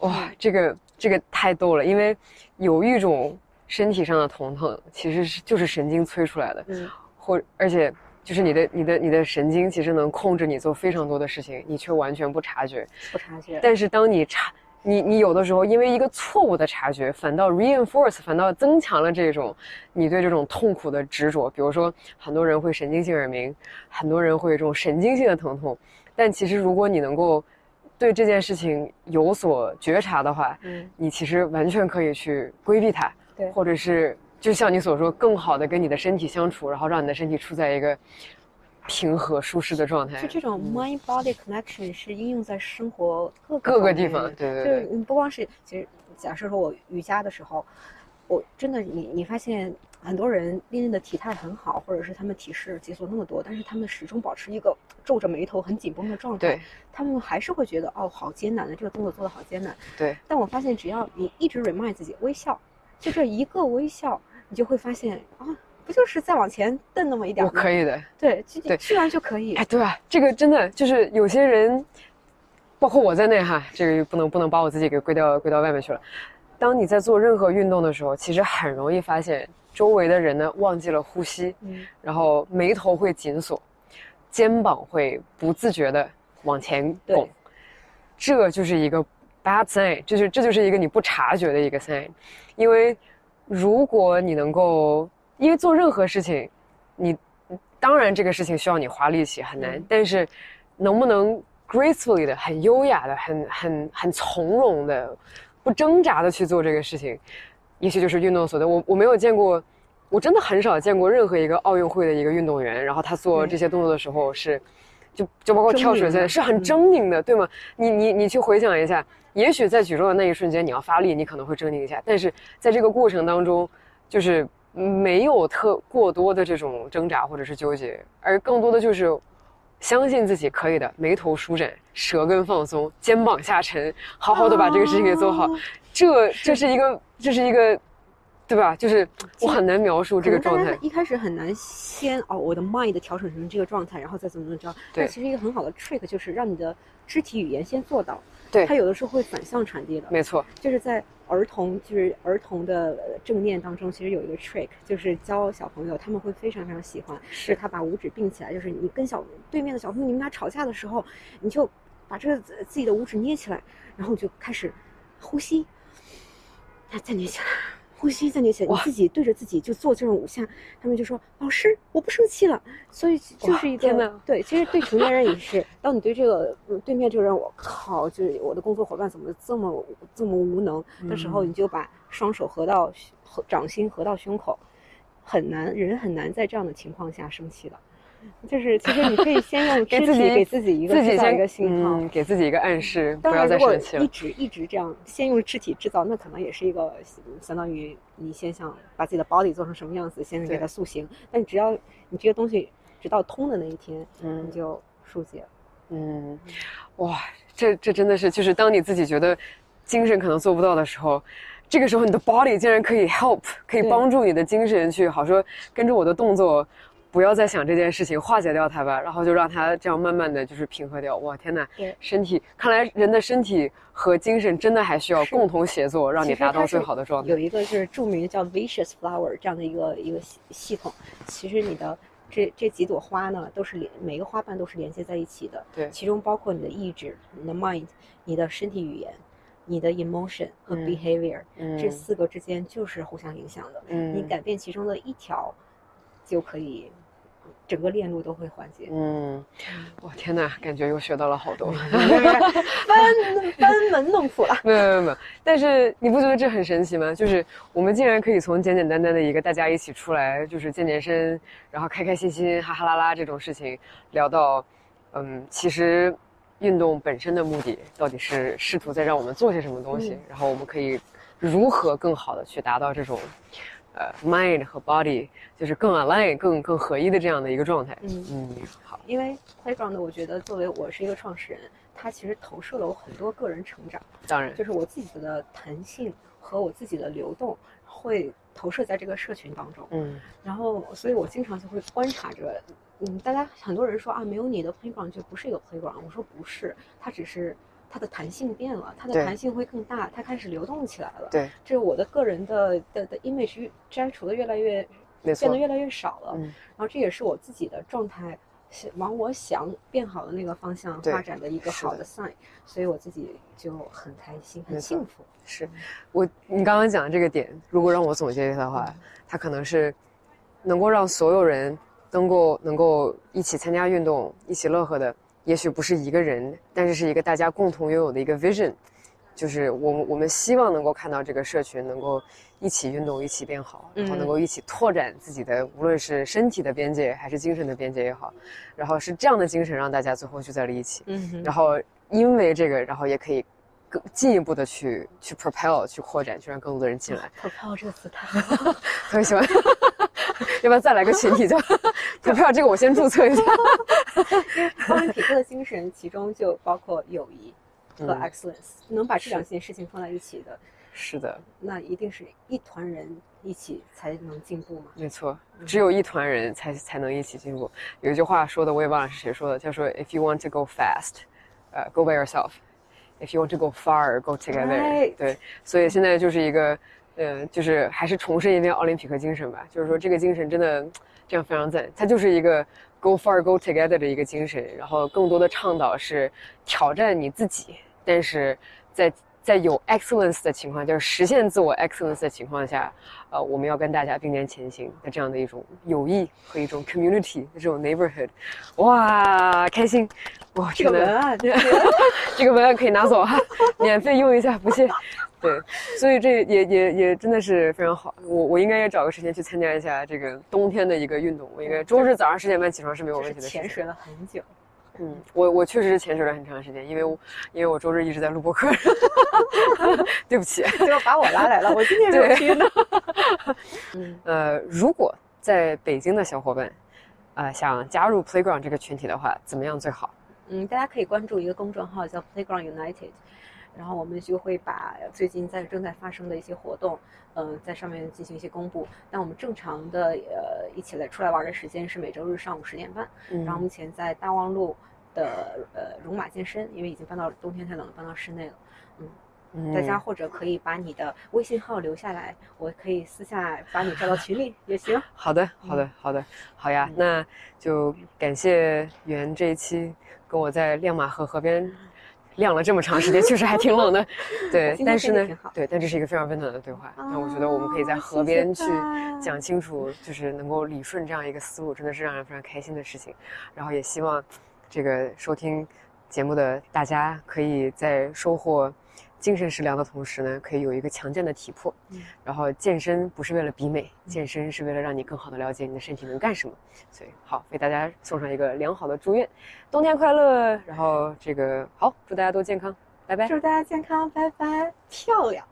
哇，这个这个太逗了，因为有一种身体上的疼痛，其实是就是神经催出来的，嗯，或而且就是你的你的你的神经其实能控制你做非常多的事情，你却完全不察觉，不察觉。但是当你察你你有的时候因为一个错误的察觉，反倒 reinforce，反倒增强了这种你对这种痛苦的执着。比如说，很多人会神经性耳鸣，很多人会有这种神经性的疼痛。但其实，如果你能够对这件事情有所觉察的话，嗯，你其实完全可以去规避它，对，或者是就像你所说，更好的跟你的身体相处，然后让你的身体处在一个。平和舒适的状态，就这种 mind body connection 是应用在生活各个各个地方，对对对，就是不光是，其实假设说我瑜伽的时候，我真的你你发现很多人练的体态很好，或者是他们体式解锁那么多，但是他们始终保持一个皱着眉头、很紧绷的状态，对，他们还是会觉得哦，好艰难的这个动作做的好艰难，对。但我发现只要你一直 remind 自己微笑，就这一个微笑，你就会发现啊。不就是再往前蹬那么一点吗？可以的，对，对，吃完就可以。哎，对啊，这个真的就是有些人，包括我在内哈，这个不能不能把我自己给归到归到外面去了。当你在做任何运动的时候，其实很容易发现周围的人呢忘记了呼吸，嗯，然后眉头会紧锁，肩膀会不自觉的往前拱，这就是一个 bad sign，就是这就是一个你不察觉的一个 sign，因为如果你能够。因为做任何事情，你当然这个事情需要你花力气，很难。但是，能不能 gracefully 的、很优雅的、很很很从容的、不挣扎的去做这个事情，也许就是运动所得。我我没有见过，我真的很少见过任何一个奥运会的一个运动员，然后他做这些动作的时候是，就就包括跳水在是很狰狞的，对吗？你你你去回想一下，也许在举重的那一瞬间你要发力，你可能会狰狞一下，但是在这个过程当中，就是。没有特过多的这种挣扎或者是纠结，而更多的就是相信自己可以的，眉头舒展，舌根放松，肩膀下沉，好好的把这个事情给做好。这这是一个，这是一个，对吧？就是我很难描述这个状态。一开始很难先哦，我的 mind 调整成这个状态，然后再怎么怎么着。对，其实一个很好的 trick 就是让你的肢体语言先做到。对，它有的时候会反向传递的。没错，就是在。儿童就是儿童的正念当中，其实有一个 trick，就是教小朋友，他们会非常非常喜欢。是他把五指并起来，就是你跟小对面的小朋友，你们俩吵架的时候，你就把这个自己的五指捏起来，然后就开始呼吸，再捏起来。呼吸再捏起来，你自己对着自己就做这种五下，他们就说：“老师，我不生气了。”所以就是一个对，其实对成年人也是。当你对这个对面这个人，我靠，就是我的工作伙伴怎么这么这么无能的时候，你就把双手合到掌心，合到胸口，很难，人很难在这样的情况下生气的。(laughs) 就是，其实你可以先用 (laughs) 肢体给自己一个制造一个信号，给自己一个暗示，不要再生气了。一直一直这样，先用肢体制造，那可能也是一个相当于你先想把自己的 body 做成什么样子，先给它塑形。但只要你这个东西直到通的那一天，嗯，你就疏解。嗯，哇，这这真的是，就是当你自己觉得精神可能做不到的时候，这个时候你的 body 竟然可以 help，可以帮助你的精神去好说跟着我的动作。不要再想这件事情，化解掉它吧，然后就让它这样慢慢的就是平和掉。哇，天呐！对，身体，看来人的身体和精神真的还需要共同协作，让你达到最好的状态。有一个就是著名的叫 Vicious Flower 这样的一个一个系系统，其实你的这这几朵花呢，都是连每个花瓣都是连接在一起的。对，其中包括你的意志、你的 mind、你的身体语言、你的 emotion 和 behavior，这四个之间就是互相影响的。嗯，你改变其中的一条，就可以。整个链路都会缓解。嗯，我天哪，感觉又学到了好多，班班门弄斧了。没有没有没有，但是你不觉得这很神奇吗？就是我们竟然可以从简简单单的一个大家一起出来，就是健健身，然后开开心心哈哈啦啦这种事情，聊到，嗯，其实运动本身的目的到底是试图在让我们做些什么东西，然后我们可以如何更好的去达到这种。呃，mind 和 body 就是更 align、更更合一的这样的一个状态。嗯嗯，好。因为 playground 我觉得作为我是一个创始人，它其实投射了我很多个人成长。当然，就是我自己的弹性和我自己的流动会投射在这个社群当中。嗯。然后，所以我经常就会观察着，嗯，大家很多人说啊，没有你的 playground 就不是一个 playground。我说不是，它只是。它的弹性变了，它的弹性会更大，它开始流动起来了。对，这是我的个人的的的 image 摘除的越来越，变得越来越少了。嗯然后这也是我自己的状态，往我想变好的那个方向发展的一个好的 sign，所以我自己就很开心，很幸福。是我你刚刚讲的这个点，如果让我总结一下的话，它可能是能够让所有人能够能够一起参加运动，一起乐呵的。也许不是一个人，但是是一个大家共同拥有的一个 vision，就是我们我们希望能够看到这个社群能够一起运动，一起变好，然后能够一起拓展自己的无论是身体的边界还是精神的边界也好，然后是这样的精神让大家最后聚在了一起，嗯，然后因为这个，然后也可以更进一步的去去 propel 去扩展，去让更多的人进来。(laughs) propel 这个词太特别 (laughs) 喜欢。要不要再来个群体？(laughs) 就投票这个，我先注册一下。奥林匹克的精神，其中就包括友谊和 excellence，能把这两件事情放在一起的。是的，那一定是一团人一起才能进步嘛。没错，只有一团人才才能一起进步。有一句话说的，我也忘了是谁说的，叫说 "If you want to go fast, 呃，go by yourself. If you want to go far, go together." 对，所以现在就是一个。呃，就是还是重申一遍奥林匹克精神吧。就是说，这个精神真的这样非常赞。它就是一个 go far, go together 的一个精神。然后，更多的倡导是挑战你自己，但是在在有 excellence 的情况，就是实现自我 excellence 的情况下，呃，我们要跟大家并肩前行的这样的一种友谊和一种 community 的这种 neighborhood。哇，开心！哇，这个文案，这个 (laughs) 文案可以拿走哈，免费用一下，不谢。对，所以这也也也真的是非常好。我我应该也找个时间去参加一下这个冬天的一个运动。我应该周日早上十点半起床是没有问题的。潜水了很久。嗯，我我确实是潜水了很长时间，因为我因为我周日一直在录播课。(laughs) 对不起，就把我拉来了。我今天没有去呢。(laughs) 嗯，呃，如果在北京的小伙伴，啊，想加入 Playground 这个群体的话，怎么样最好？嗯，大家可以关注一个公众号叫 Playground United。然后我们就会把最近在正在发生的一些活动，嗯，在上面进行一些公布。但我们正常的呃一起来出来玩的时间是每周日上午十点半。嗯然后目前在大望路的呃戎马健身，因为已经搬到冬天太冷了，搬到室内了。嗯，大家或者可以把你的微信号留下来，我可以私下把你招到群里也行。(laughs) 好的，好的，好的，好呀，那就感谢袁这一期跟我在亮马河河边。晾了这么长时间，确实还挺冷的，(laughs) 对。但是呢，对，但这是一个非常温暖的对话。那我觉得我们可以在河边去讲清楚，就是能够理顺这样一个思路，真的是让人非常开心的事情。然后也希望这个收听节目的大家，可以在收获。精神食粮的同时呢，可以有一个强健的体魄。嗯，然后健身不是为了比美，健身是为了让你更好的了解你的身体能干什么。所以，好，为大家送上一个良好的祝愿，冬天快乐。然后这个好，祝大家都健康，拜拜。祝大家健康，拜拜，漂亮。